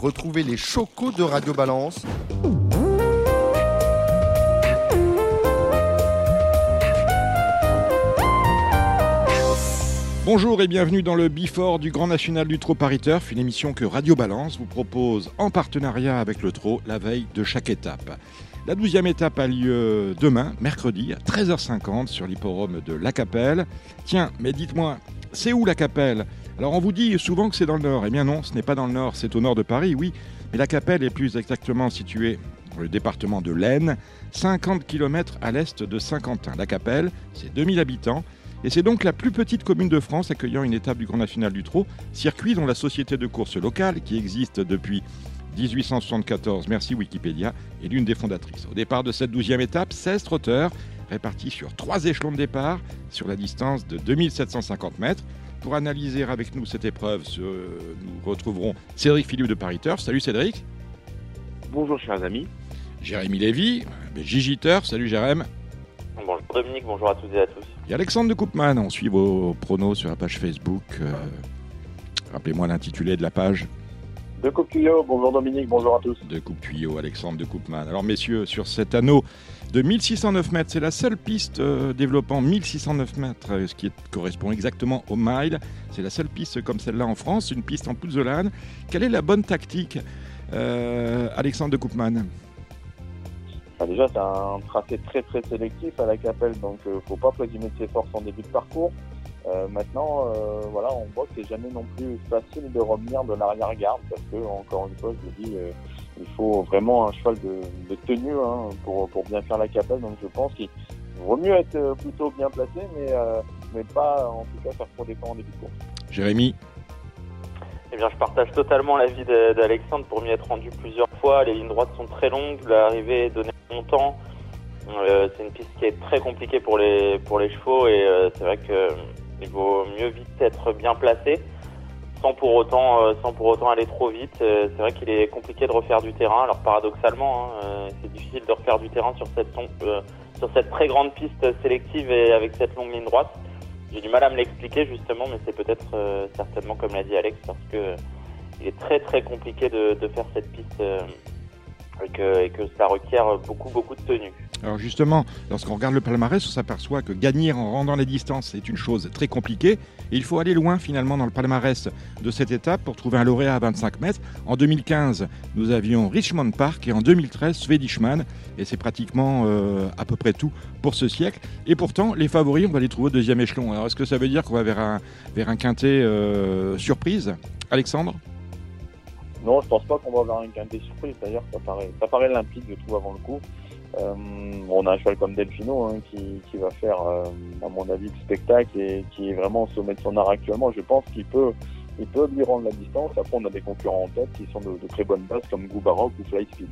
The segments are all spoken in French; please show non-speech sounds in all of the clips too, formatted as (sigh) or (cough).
Retrouvez les chocos de Radio Balance Bonjour et bienvenue dans le Bifort du Grand National du Trot Paris Turf, une émission que Radio Balance vous propose en partenariat avec le Trot la veille de chaque étape. La douzième étape a lieu demain, mercredi, à 13h50 sur l'hipporome de La Capelle. Tiens, mais dites-moi, c'est où La Capelle? Alors on vous dit souvent que c'est dans le nord. Eh bien non, ce n'est pas dans le nord, c'est au nord de Paris, oui. Mais La Capelle est plus exactement située dans le département de l'Aisne, 50 km à l'est de Saint-Quentin. La Capelle, c'est 2000 habitants. Et c'est donc la plus petite commune de France accueillant une étape du Grand National du Trot, circuit dont la société de course locale, qui existe depuis 1874, merci Wikipédia, est l'une des fondatrices. Au départ de cette douzième étape, 16 trotteurs répartis sur trois échelons de départ sur la distance de 2750 mètres. Pour analyser avec nous cette épreuve, nous retrouverons Cédric Philippe de Paris Turf. Salut Cédric. Bonjour chers amis. Jérémy Lévy, Gigi Salut Jérémy. Bonjour Dominique, bonjour à toutes et à tous. Et Alexandre de Coupman, on suit vos pronos sur la page Facebook. Euh, rappelez-moi l'intitulé de la page. De coupe tuyau, bonjour Dominique, bonjour à tous. De coupe tuyau, Alexandre de Coupman. Alors messieurs, sur cet anneau de 1609 mètres, c'est la seule piste euh, développant 1609 mètres, euh, ce qui correspond exactement au mile. C'est la seule piste comme celle-là en France, une piste en pouzzolane. Quelle est la bonne tactique, Alexandre de Coupman déjà, c'est un tracé très très sélectif à la Capelle, donc il euh, ne faut pas présumer ses forces en début de parcours. Euh, maintenant, euh, voilà, on voit que c'est jamais non plus facile de revenir de l'arrière-garde parce que, encore une fois, je vous dis, il faut vraiment un cheval de, tenue hein, pour, pour, bien faire la Capelle. Donc, je pense qu'il vaut mieux être plutôt bien placé, mais, mais pas en tout cas faire trop d'efforts en début de course. Jérémy eh bien, je partage totalement l'avis d'Alexandre pour m'y être rendu plusieurs fois. Les lignes droites sont très longues, l'arrivée est donnée longtemps. Euh, c'est une piste qui est très compliquée pour les, pour les chevaux et euh, c'est vrai qu'il euh, vaut mieux vite être bien placé sans pour autant, sans pour autant aller trop vite. c'est vrai qu'il est compliqué de refaire du terrain. Alors paradoxalement, hein, c'est difficile de refaire du terrain sur cette, très grande piste sélective et avec cette longue ligne droite. J'ai du mal à me l'expliquer justement, mais c'est peut-être certainement comme l'a dit Alex parce que il est très très compliqué de, de faire cette piste et que, ça requiert beaucoup, beaucoup de tenue. Alors justement, lorsqu'on regarde le palmarès, on s'aperçoit que gagner en rendant les distances est une chose très compliquée. Et il faut aller loin finalement dans le palmarès de cette étape pour trouver un lauréat à 25 mètres. En 2015, nous avions Richmond Park et en 2013, Swedishman. Et c'est pratiquement euh, à peu près tout pour ce siècle. Et pourtant, les favoris, on va les trouver au deuxième échelon. Alors est-ce que ça veut dire qu'on va vers un, vers un quintet euh, surprise? Alexandre? Non, je pense pas qu'on va avoir un gain des surprises. D'ailleurs, ça paraît, ça paraît limpide, je trouve, avant le coup. Euh, on a un cheval comme Delfino hein, qui, qui, va faire, euh, à mon avis, le spectacle et qui est vraiment au sommet de son art actuellement. Je pense qu'il peut, il peut lui rendre la distance. Après, on a des concurrents en tête qui sont de, très bonnes bases comme Goubaroc ou Flyspeed.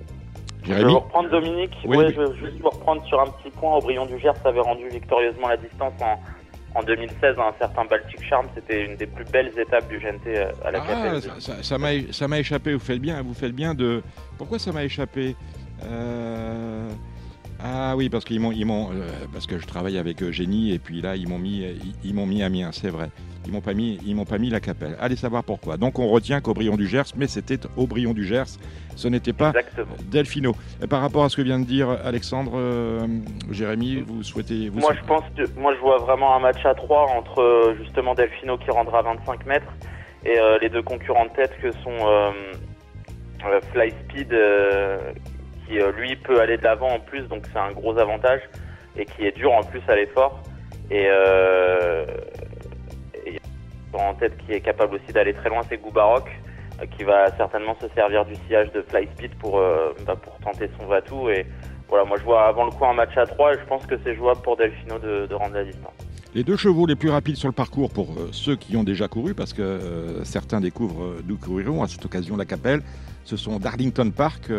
Je vais reprendre Dominique. Oui, je vais juste vous reprendre sur un petit point. Aubryon du Gers avait rendu victorieusement la distance en, en 2016 un certain Baltic Charm. C'était une des plus belles étapes du GNT euh, à la ah, Ça m'a échappé. Vous faites bien. Vous faites bien de. Pourquoi ça m'a échappé? Euh... Ah oui, parce qu'ils m'ont, ils m'ont, euh, parce que je travaille avec Eugénie et puis là ils m'ont mis, ils, m'ont mis Amiens, c'est vrai. Ils m'ont pas mis, ils m'ont pas mis la Capelle. Allez savoir pourquoi. Donc on retient qu'Aubryon du Gers, mais c'était Aubryon du Gers, ce n'était pas Delfino. par rapport à ce que vient de dire Alexandre, euh, Jérémy, vous souhaitez Moi je pense, que, moi je vois vraiment un match à 3 entre justement Delfino qui rendra 25 mètres et les deux concurrents de tête que sont Fly Speed qui euh, lui peut aller de l'avant en plus, donc c'est un gros avantage et qui est dur en plus à l'effort. Et, euh, en tête qui est capable aussi d'aller très loin, c'est Goubaroc euh, qui va certainement se servir du sillage de Fly Speed pour, euh, bah, pour tenter son Vatou. Et voilà, moi je vois avant le coup un match à 3 et je pense que c'est jouable pour Delfino de, de, rendre la distance. Les deux chevaux les plus rapides sur le parcours pour ceux qui ont déjà couru, parce que certains découvrent d'où couriront à cette occasion la Capelle, ce sont Darlington Park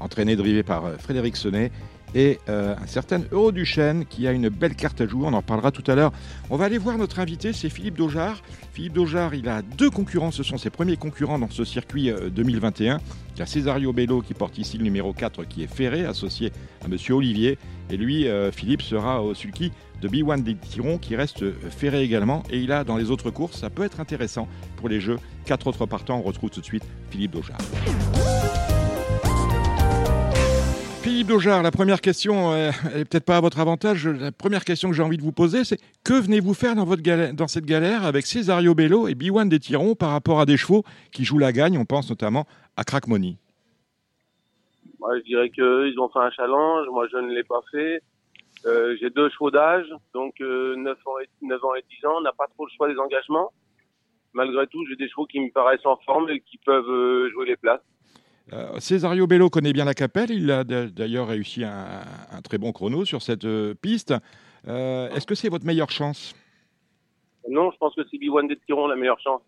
entraîné drivé par euh, Frédéric Sonnet et euh, un certain Euro Duchesne qui a une belle carte à jouer. On en parlera tout à l'heure. On va aller voir notre invité, c'est Philippe Daujard. Philippe Daujard, il a deux concurrents, ce sont ses premiers concurrents dans ce circuit 2021. Il y a Césario Bello qui porte ici le numéro 4 qui est ferré, associé à Monsieur Olivier. Et lui, Philippe, sera au sulky de B1 des Tirons qui reste ferré également. Et il a dans les autres courses, ça peut être intéressant pour les jeux. Quatre autres partants, on retrouve tout de suite Philippe Daujard. Philippe Daujard, la première question, euh, elle n'est peut-être pas à votre avantage. La première question que j'ai envie de vous poser, c'est que venez-vous faire dans, cette galère avec Césario Bello et B1 des Tirons par rapport à des chevaux qui jouent la gagne On pense notamment à Crack Money. Moi, je dirais qu'ils ont fait un challenge. Moi, je ne l'ai pas fait. Euh, j'ai deux chevaux d'âge, donc 9, euh, ans et, 9 ans et 10 ans. On n'a pas trop le choix des engagements. Malgré tout, j'ai des chevaux qui me paraissent en forme et qui peuvent jouer les places. Euh, Césario Bello connaît bien la capelle. Il a d'ailleurs réussi un, très bon chrono sur cette euh, piste. Euh, est-ce que c'est votre meilleure chance? Non, je pense que c'est Biwan des Tirons la meilleure chance.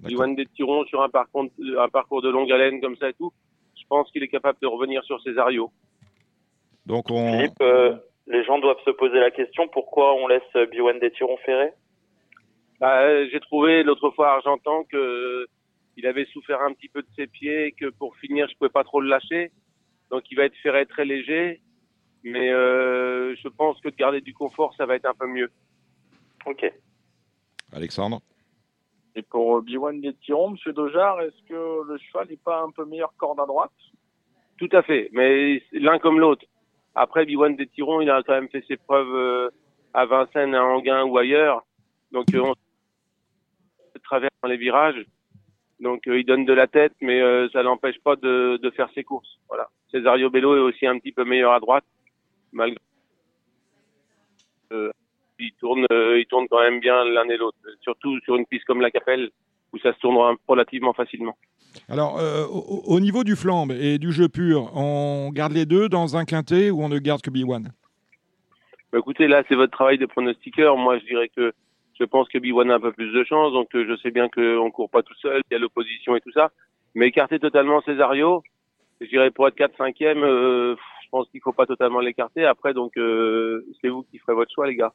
Biwan des Tirons sur un parcours, un parcours de longue haleine comme ça et tout. Je pense qu'il est capable de revenir sur Césario. Donc on... Philippe, les gens doivent se poser la question pourquoi on laisse Biwan des Tirons ferré? Bah, J'ai trouvé l'autre fois à Argentan que il avait souffert un petit peu de ses pieds et que pour finir, je pouvais pas trop le lâcher. Donc il va être ferré très léger. Mais euh, je pense que de garder du confort, ça va être un peu mieux. Ok. Alexandre? Et pour euh, B1 des Tirons, Monsieur Dojar, est-ce que le cheval n'est pas un peu meilleur corde à droite? Tout à fait, mais l'un comme l'autre. Après, B1 des Tirons, il a quand même fait ses preuves euh, à Vincennes, à Anguin ou ailleurs. Donc on traverse dans les virages. Donc euh, il donne de la tête, mais euh, ça n'empêche pas de, de, faire ses courses. Voilà. Cesario Bello est aussi un petit peu meilleur à droite, malgré. Euh, il tourne, il tourne quand même bien l'un et l'autre, surtout sur une piste comme la Capelle où ça se tournera relativement facilement. Alors, au, niveau du flambe et du jeu pur, on garde les deux dans un quintet ou on ne garde que B1 bah, Écoutez, là, c'est votre travail de pronostiqueur. Moi, je dirais que je pense que B1 a un peu plus de chance, donc euh, je sais bien qu'on court pas tout seul, il y a l'opposition et tout ça. Mais écarter totalement Césario, je dirais pour être 4-5e, euh, je pense qu'il faut pas totalement l'écarter. Après, donc euh, c'est vous qui ferez votre choix, les gars.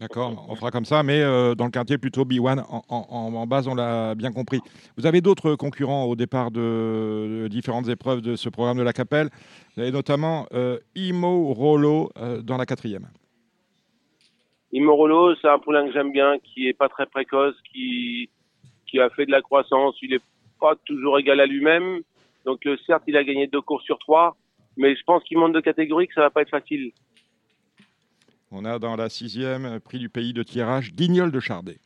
D'accord, on fera comme ça, mais dans le quartier plutôt B1 en, en, base, on l'a bien compris. Vous avez d'autres concurrents au départ de, différentes épreuves de ce programme de la Capelle. Vous avez notamment Imo Rollo dans la quatrième. Imorolo, c'est un poulain que j'aime bien, qui est pas très précoce, qui, qui a fait de la croissance. Il est pas toujours égal à lui-même. Donc, euh, certes, il a gagné deux courses sur trois, mais je pense qu'il monte de catégorie, que ça va pas être facile. On a dans la sixième prix du pays de tirage Guignol de Chardet.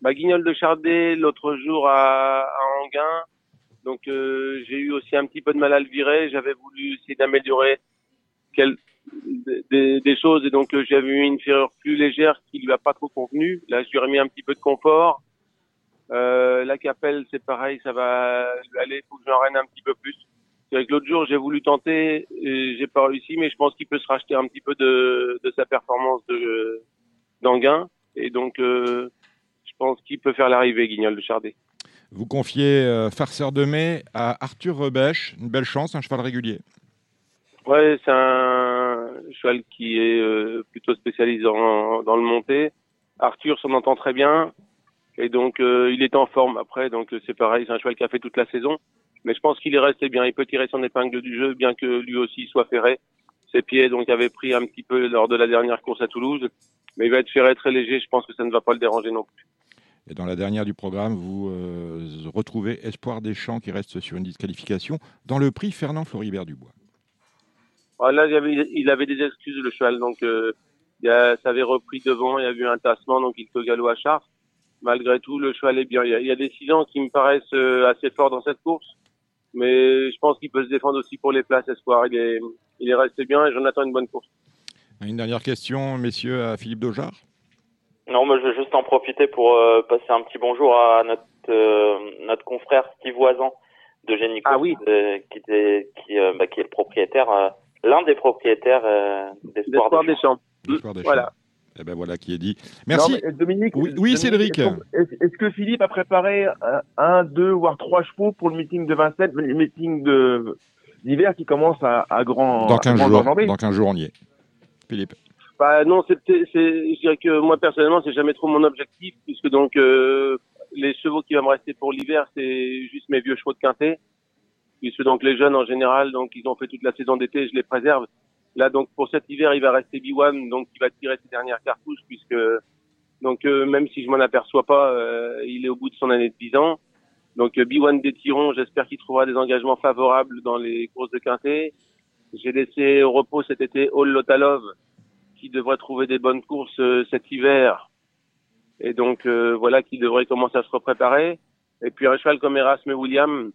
Bah, Guignol de Chardet, l'autre jour à, à Anguin. Donc, euh, j'ai eu aussi un petit peu de mal à le virer. J'avais voulu essayer d'améliorer quel, des, des, choses et donc euh, j'avais eu une ferrure plus légère qui lui a pas trop convenu. Là, je lui ai remis un petit peu de confort. Euh, la capelle, c'est pareil, ça va aller. Faut que j'en un petit peu plus. C'est vrai que l'autre jour, j'ai voulu tenter, j'ai pas réussi, mais je pense qu'il peut se racheter un petit peu de, de sa performance de d'Anguin et donc euh, je pense qu'il peut faire l'arrivée, Guignol de Chardet. Vous confiez euh, farceur de mai à Arthur Rebèche, une belle chance, un cheval régulier. Ouais, c'est un cheval qui est euh, plutôt spécialisé dans, le monté. Arthur s'en entend très bien et donc euh, il est en forme après. Donc c'est pareil, c'est un cheval qui a fait toute la saison. Mais je pense qu'il est resté bien. Il peut tirer son épingle du jeu, bien que lui aussi soit ferré. Ses pieds donc avaient pris un petit peu lors de la dernière course à Toulouse, mais il va être ferré très léger. Je pense que ça ne va pas le déranger non plus. Et dans la dernière du programme, vous euh, retrouvez Espoir des Champs qui reste sur une disqualification dans le prix Fernand Floribert Dubois. Ah, là, il avait, il avait des excuses, le cheval. Donc, euh, il a, ça avait repris devant, il y a eu un tassement, donc il faut galop à char. Malgré tout, le cheval est bien. Il y a, il y a des silents qui me paraissent euh, assez forts dans cette course. Mais je pense qu'il peut se défendre aussi pour les places espoir. Il est, il est resté bien et j'en attends une bonne course. Une dernière question, messieurs, à Philippe Dojard. Non, mais je vais juste en profiter pour euh, passer un petit bonjour à notre, notre confrère Steve Voisin de Génico, ah oui. qui, qui, qui, bah, qui est le propriétaire l'un des propriétaires euh, d'Espoir des, Champs. Voilà. Et eh ben voilà qui est dit. Merci. Dominique. Oui, Cédric. Est-ce que Philippe a préparé un, deux, voire trois chevaux pour le meeting de Vincennes, le meeting de d'hiver qui commence à, à grand. Dans à 15 grand jours, dans 15 jours, on y est. Philippe. Bah non, c'est, c'est, je dirais que moi personnellement, c'est jamais trop mon objectif, puisque donc euh, les chevaux qui vont me rester pour l'hiver, c'est juste mes vieux chevaux de quintet, puisque donc les jeunes en général, donc ils ont fait toute la saison d'été, je les préserve. Là donc pour cet hiver, il va rester B1, donc il va tirer ses dernières cartouches, puisque donc euh, même si je m'en aperçois pas, euh, il est au bout de son année de 10 ans. Donc euh, B1 des Tirons, j'espère qu'il trouvera des engagements favorables dans les courses de quintet. J'ai laissé au repos cet été All Lotalov, qui devrait trouver des bonnes courses euh, cet hiver. Et donc euh, voilà qui devrait commencer à se repréparer. Et puis un cheval comme Erasme William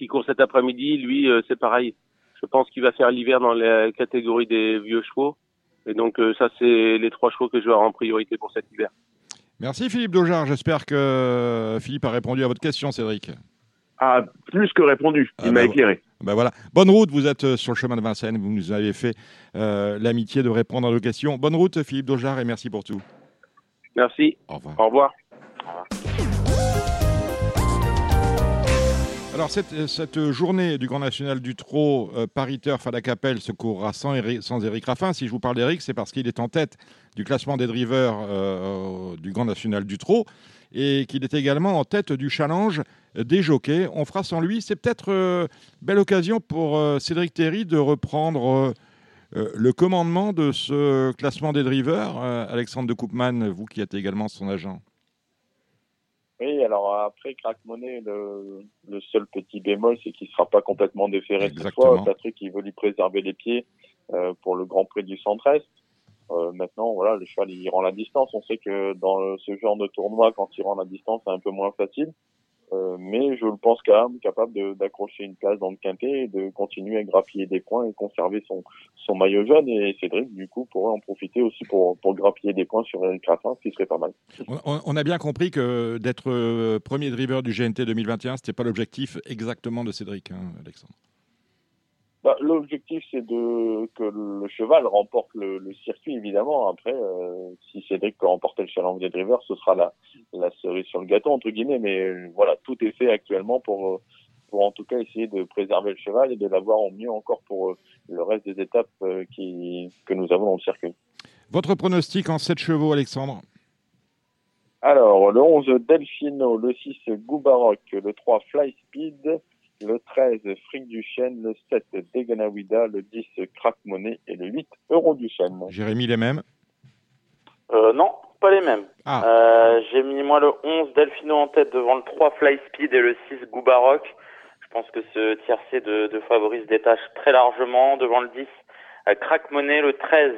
qui court cet après-midi, lui euh, c'est pareil. Je pense qu'il va faire l'hiver dans la catégorie des vieux chevaux. Et donc euh, ça c'est les trois chevaux que je vais avoir en priorité pour cet hiver. Merci Philippe Daujar. J'espère que Philippe a répondu à votre question, Cédric. Ah, plus que répondu. Il Ah, m'a bah, éclairé. Ben voilà. Bonne route, vous êtes euh, sur le chemin de Vincennes. Vous nous avez fait euh, l'amitié de répondre à nos questions. Bonne route, Philippe Daujar, et merci pour tout. Merci. Au revoir. Au revoir. Alors, cette, cette journée du Grand National du Trot, euh, Capelle, se courra sans, Éric Raffin. Si je vous parle d'Éric, c'est parce qu'il est en tête du classement des drivers euh, du Grand National du Trot et qu'il est également en tête du challenge des jockeys. On fera sans lui. C'est peut-être euh, belle occasion pour euh, Cédric Terry de reprendre euh, euh, le commandement de ce classement des drivers. Euh, Alexandre de Koopman, vous qui êtes également son agent. Oui, alors après Crack Money, le, le seul petit bémol, c'est qu'il sera pas complètement déféré cette fois. Patrick, il veut lui préserver les pieds euh, pour le Grand Prix du Centre-Est. Euh, maintenant, voilà, le cheval, il rend la distance. On sait que dans ce genre de tournoi, quand il rend la distance, c'est un peu moins facile. Euh, mais je le pense quand même capable d'accrocher une place dans le quintet et de continuer à grappiller des points et conserver son, son maillot jaune. Et Cédric, du coup, pourrait en profiter aussi pour, pour grappiller des points sur Eric Raffin, ce qui serait pas mal. On a bien compris que d'être euh, premier driver du GNT 2021, c'était pas l'objectif exactement de Cédric, hein, Alexandre. Bah, L'objectif, c'est de que le cheval remporte le, le circuit, évidemment. Après, euh, si Cédric peut remporter le challenge des drivers, ce sera la, la cerise sur le gâteau, entre guillemets. Mais euh, voilà, tout est fait actuellement pour, euh, pour en tout cas essayer de préserver le cheval et de l'avoir au mieux encore pour euh, le reste des étapes qui, que nous avons dans le circuit. Votre pronostic en 7 chevaux, Alexandre? Alors, le 11 Delfino, le 6 Goubaroc, le 3 Fly Speed, le 13 Fric du Chêne, le 7 Deganawida, le 10 Crack Money et le 8 Euro du Chêne. Jérémy, les mêmes? Euh, non, pas les mêmes. Ah, Euh, j'ai mis moi le 11 Delfino en tête devant le 3 Fly Speed et le 6 Goubaroc. Je pense que ce tiercé de, de Fabrice détache très largement. Devant le 10 euh, Crack Money, le 13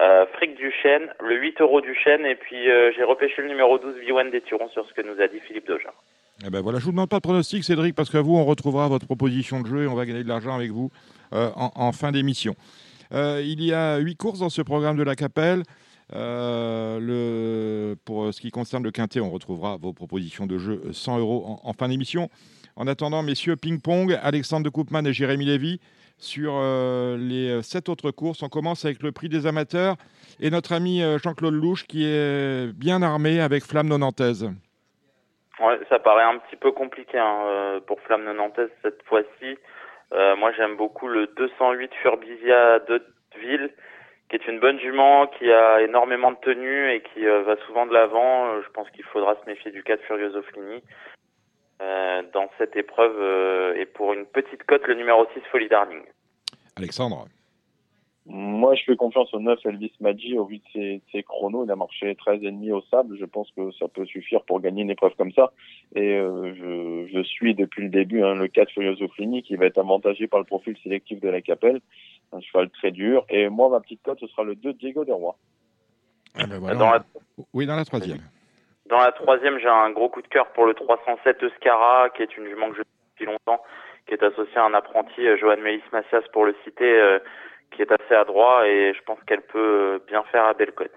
euh, Fric du Chêne, le 8 Euro du Chêne et puis euh, j'ai repêché le numéro 12 V1 des Turons sur ce que nous a dit Philippe Doja. Eh ben voilà, je vous demande pas de pronostic, Cédric, parce qu'à vous, on retrouvera votre proposition de jeu et on va gagner de l'argent avec vous euh, en, fin d'émission. Euh, il y a huit courses dans ce programme de la Capelle. Euh, pour ce qui concerne le quintet, on retrouvera vos propositions de jeu euh, 100 euros en, fin d'émission. En attendant, messieurs, ping-pong, Alexandre de Koopman et Jérémy Lévy sur les sept autres courses. On commence avec le prix des amateurs et notre ami Jean-Claude Louche qui est bien armé avec Flamme Nonantaise. Ouais, ça paraît un petit peu compliqué hein, euh, pour Flamme Nantes cette fois-ci. Euh, moi, j'aime beaucoup le 208 Furbizia de Ville, qui est une bonne jument, qui a énormément de tenue et qui euh, va souvent de l'avant. Euh, je pense qu'il faudra se méfier du 4 Furioso Flini euh, dans cette épreuve. et pour une petite cote, le numéro 6 Folie Darling. Alexandre. Moi, je fais confiance au 9 Elvis Maggi au vu de ses, de ses chronos. Il a marché 13,5 au sable. Je pense que ça peut suffire pour gagner une épreuve comme ça. Et euh, je, je suis depuis le début hein, le 4 Furioso Flini qui va être avantagé par le profil sélectif de la Capelle. Un cheval très dur. Et moi, ma petite cote, ce sera le 2 Diego de Roy. Ah ben voilà. Dans la Oui, dans la troisième. Dans la troisième, j'ai un gros coup de cœur pour le 307 Euskara, qui est une jument que je depuis longtemps, qui est associée à un apprenti, euh, Johan Mélis Macias, pour le citer, euh, qui est assez adroit et je pense qu'elle peut euh, bien faire à Belcote.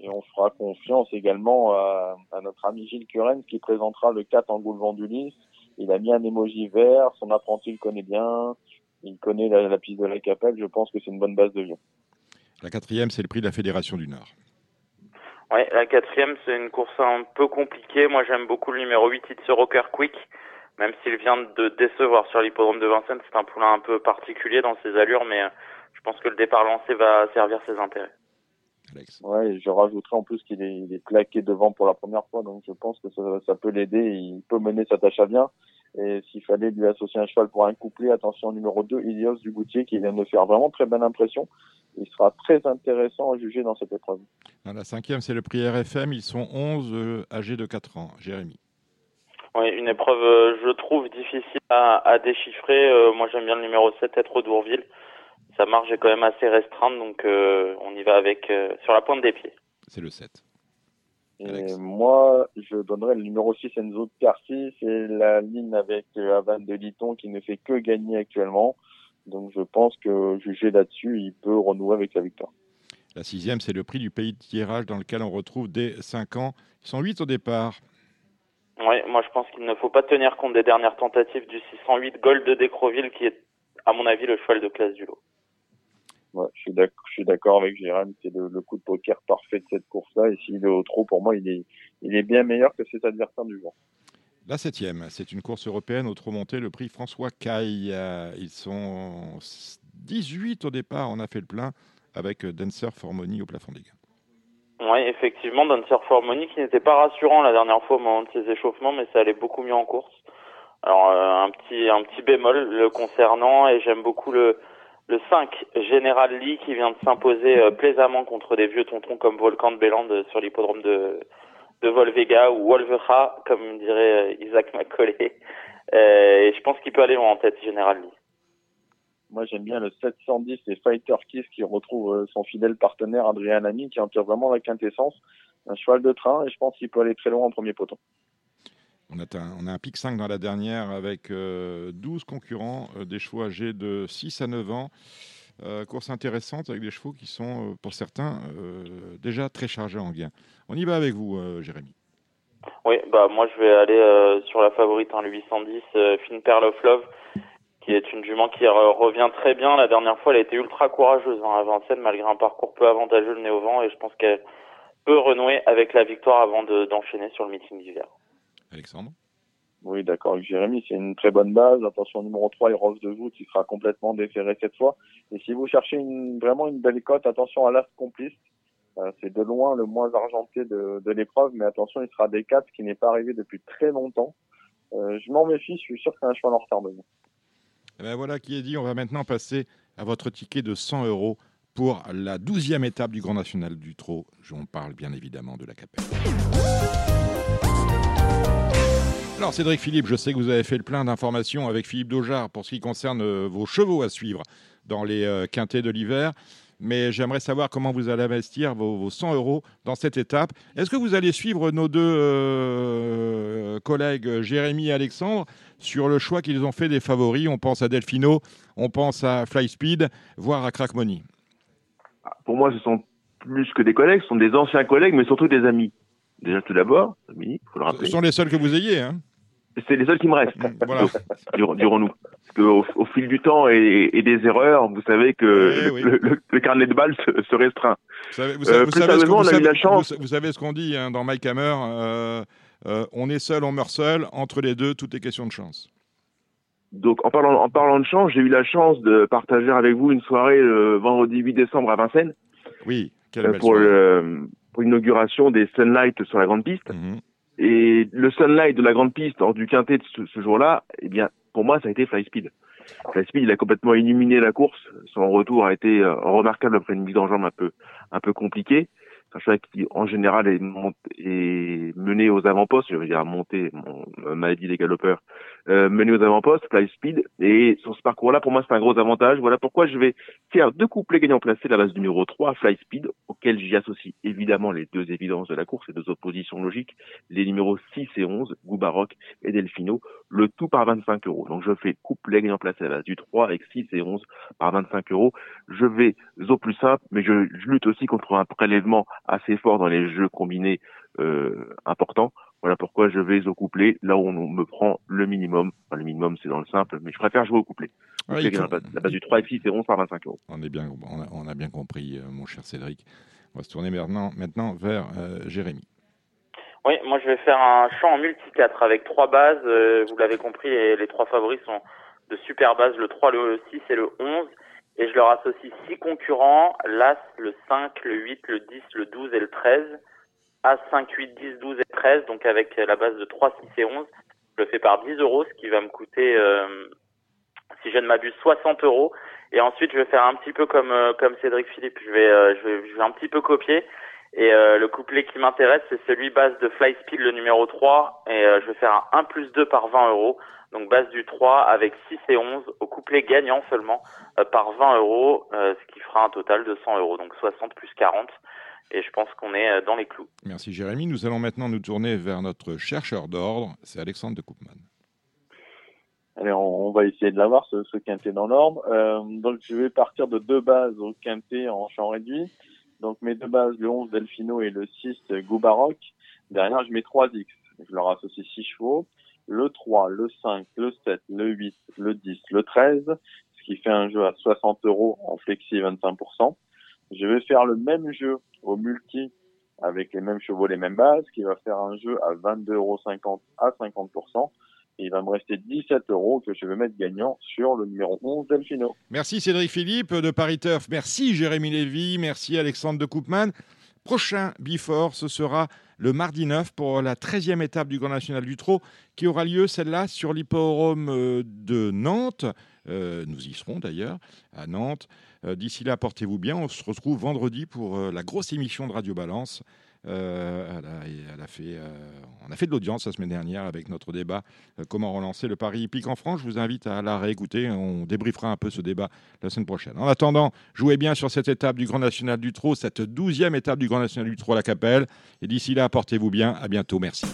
Et on fera confiance également à, à notre ami Gilles Curens qui présentera le 4 en d'Ulysse. Il a mis un émoji vert, son apprenti le connaît bien, il connaît la, la piste de la Capelle, je pense que c'est une bonne base de jeu. La quatrième, c'est le prix de la Fédération du Nord. Ouais, la quatrième, c'est une course un peu compliquée. Moi, j'aime beaucoup le numéro 8, It's a Rocker Quick, même s'il vient de décevoir sur l'hippodrome de Vincennes, c'est un poulain un peu particulier dans ses allures, mais je pense que le départ lancé va servir ses intérêts. Alex. Ouais, je rajouterai en plus qu'il est, il est plaqué devant pour la première fois, donc je pense que ça, ça peut l'aider. Il peut mener sa tâche à bien. Et s'il fallait lui associer un cheval pour un couplet, attention numéro 2, Ilios du Goutier, qui vient de faire vraiment très bonne impression. Il sera très intéressant à juger dans cette épreuve. La cinquième, c'est le prix RFM. Ils sont 11 euh, âgés de 4 ans. Jérémy. Oui, une épreuve, euh, je trouve, difficile à, à déchiffrer. Euh, moi, j'aime bien le numéro 7, être d'Ourville. Sa marge est quand même assez restreinte, donc euh, on y va avec sur la pointe des pieds. C'est le 7. Et moi, je donnerais le numéro 6 Enzo Carci. C'est la ligne avec Avan de Liton qui ne fait que gagner actuellement. Donc je pense que jugé là-dessus, il peut renouer avec la victoire. La sixième, c'est le prix du pays de tirage dans lequel on retrouve des 5 ans. Ils sont 8 au départ. Oui, moi je pense qu'il ne faut pas tenir compte des dernières tentatives du 608 Gold de Décroville qui est, à mon avis, le cheval de classe du lot. Ouais, je suis d'accord avec Jérôme, c'est le, coup de poker parfait de cette course-là. Et s'il est au trot, pour moi, il est, il est bien meilleur que ses adversaires du jour. La septième, c'est une course européenne au trot monté, le prix François Caille. Ils sont 18 au départ, on a fait le plein avec Dancer Formoni au plafond des gains. Oui, effectivement, Dancer Formoni qui n'était pas rassurant la dernière fois au moment de ses échauffements, mais ça allait beaucoup mieux en course. Alors euh, un petit un petit bémol le concernant et j'aime beaucoup le le 5 Général Lee qui vient de s'imposer euh, plaisamment contre des vieux tontons comme Volcan de Béland sur l'hippodrome de de Volvega ou Wolvera, comme dirait euh, Isaac Macaulay. Euh, et je pense qu'il peut aller loin en tête, Général Lee. Moi, j'aime bien le 710 et Fighter Kiss qui retrouve euh, son fidèle partenaire Adrien Lamy qui en tire vraiment la quintessence. Un cheval de train et je pense qu'il peut aller très loin en premier poteau. On a, un, on a un pic 5 dans la dernière avec 12 concurrents, des chevaux âgés de 6 à 9 ans. Euh, course intéressante avec des chevaux qui sont, euh, pour certains, euh, déjà très chargés en gain. On y va avec vous, Jérémy. Oui, bah moi je vais aller sur la favorite, hein, le 810, Fine Pearl of Love, qui est une jument qui revient très bien. La dernière fois, elle a été ultra courageuse hein, à Vincennes, malgré un parcours peu avantageux le nez au vent, et je pense qu'elle peut renouer avec la victoire avant d'enchaîner sur le meeting d'hiver. Alexandre? Oui, d'accord avec Jérémy, c'est une très bonne base. Attention, numéro 3, Rose de Voûte, qui sera complètement déféré cette fois. Et si vous cherchez une, vraiment une belle cote, attention à l'As Complice. Euh, c'est de loin le moins argenté de, de l'épreuve, mais attention, il sera des 4, ce qui n'est pas arrivé depuis très longtemps. Euh, je m'en méfie, je suis sûr que c'est un cheval en retard de eh ben voilà qui est dit, on va maintenant passer à votre ticket de 100 euros pour la douzième étape du Grand National du Trot. On parle bien évidemment de la Capelle. Alors Cédric Philippe, je sais que vous avez fait le plein d'informations avec Philippe Daujard pour ce qui concerne euh, vos chevaux à suivre dans les euh, quintés de l'hiver. Mais j'aimerais savoir comment vous allez investir vos, 100 euros dans cette étape. Est-ce que vous allez suivre nos deux euh, collègues Jérémy et Alexandre sur le choix qu'ils ont fait des favoris On pense à Delfino, on pense à Flyspeed, voire à Crackmoney. Pour moi, ce sont plus que des collègues, ce sont des anciens collègues, mais surtout des amis. Déjà, tout d'abord, il faut le rappeler. Ce sont les seuls que vous ayez, hein C'est les seuls qui me restent, voilà. (laughs) dirons-nous. Parce qu'au au fil du temps et, et, des erreurs, vous savez que eh le, le, carnet de balles se, restreint. Vous savez. Vous, savez ce qu'on dit hein, dans Mike Hammer euh, euh, on est seul, on meurt seul. Entre les deux, tout est question de chance. Donc, en parlant, en parlant de chance, j'ai eu la chance de partager avec vous une soirée le vendredi 8 décembre à Vincennes. Oui, quelle euh, belle pour l'inauguration des Sunlight sur la grande piste. Mhm. Et le Sunlight de la grande piste hors du quintet de ce, jour-là, eh bien, pour moi, ça a été Fly Speed. Fly Speed, il a complètement illuminé la course. Son retour a été euh, remarquable après une mise en jambe un peu, un peu compliquée un cheval qui en général est, est mené aux avant-postes, je veux dire monter, mon maladie des galopeurs, euh, mené aux avant-postes, fly speed, et sur ce parcours-là, pour moi, c'est un gros avantage. Voilà pourquoi je vais faire deux couplets gagnants placés, la base numéro 3, fly speed, auquel j'y associe évidemment les deux évidences de la course, les deux oppositions logiques, les numéros 6 et 11, Goubaroc et Delfino, le tout par 25 euros. Donc je fais couplet gagnant placé à la base du 3 avec 6 et 11 par 25 euros. Je vais au plus simple, mais je lutte aussi contre un prélèvement assez fort dans les jeux combinés euh, importants. Voilà pourquoi je vais au couplet, là où on me prend le minimum. Enfin, le minimum, c'est dans le simple, mais je préfère jouer au couplet. La base du 3 et 6 et 11 par 25 euros. On, est bien, on, a, bien compris, euh, mon cher Cédric. On va se tourner maintenant, maintenant vers euh, Jérémy. Oui, moi je vais faire un champ en multi-4 avec trois bases. Euh, vous l'avez compris, les, les, trois favoris sont de super bases, le 3, le 6 et le 11. Et je leur associe six concurrents, l'As, le 5, le 8, le 10, le 12 et le 13. As, 5, 8, 10, 12 et 13, donc avec la base de 3, 6 et 11. Je le fais par 10 euros, ce qui va me coûter, euh, si je ne m'abuse, 60 euros. Et ensuite, je vais faire un petit peu comme euh, comme Cédric Philippe. Je vais, euh, je vais, je vais un petit peu copier. Et euh, le couplet qui m'intéresse, c'est celui base de Fly Speed, le numéro 3. Et euh, je vais faire un 1 plus 2 par 20 euros. Donc base du 3 avec 6 et 11 au couplet gagnant seulement euh, par 20 euros, ce qui fera un total de 100 euros. Donc 60 plus 40. Et je pense qu'on est dans les clous. Merci Jérémy. Nous allons maintenant nous tourner vers notre chercheur d'ordre. C'est Alexandre de Koopman. Allez, on, va essayer de l'avoir, ce, ce quintet dans l'ordre. Euh, donc je vais partir de deux bases au quintet en champ réduit. Donc mes deux bases, le 11 Delfino et le 6 Goubaroc. Derrière, je mets 3 X. Je leur associe 6 chevaux. Le 3, le 5, le 7, le 8, le 10, le 13, ce qui fait un jeu à 60 euros en flexi 25%. Je vais faire le même jeu au multi avec les mêmes chevaux, les mêmes bases, qui va faire un jeu à 22,50 euros à 50% il va me rester 17 euros que je vais mettre gagnant sur le numéro 11 Delfino. Merci Cédric Philippe de Paris Turf. Merci Jérémy Lévy. Merci Alexandre de Koopman. Prochain Bifort, ce sera le mardi 9 pour la 13e étape du Grand National du Trot qui aura lieu, celle-là, sur l'hipporome euh, de Nantes. Euh, nous y serons d'ailleurs, à Nantes. Euh, d'ici là, portez-vous bien. On se retrouve vendredi pour la grosse émission de Radio Balance. Euh, euh, on a fait de l'audience la semaine dernière avec notre débat euh, Comment relancer le pari hippique en France. Je vous invite à la réécouter. On débriefera un peu ce débat la semaine prochaine. En attendant, jouez bien sur cette étape du Grand National du Trot, cette douzième étape du Grand National du Trot à la Capelle. Et d'ici là, portez-vous bien. À bientôt. Merci.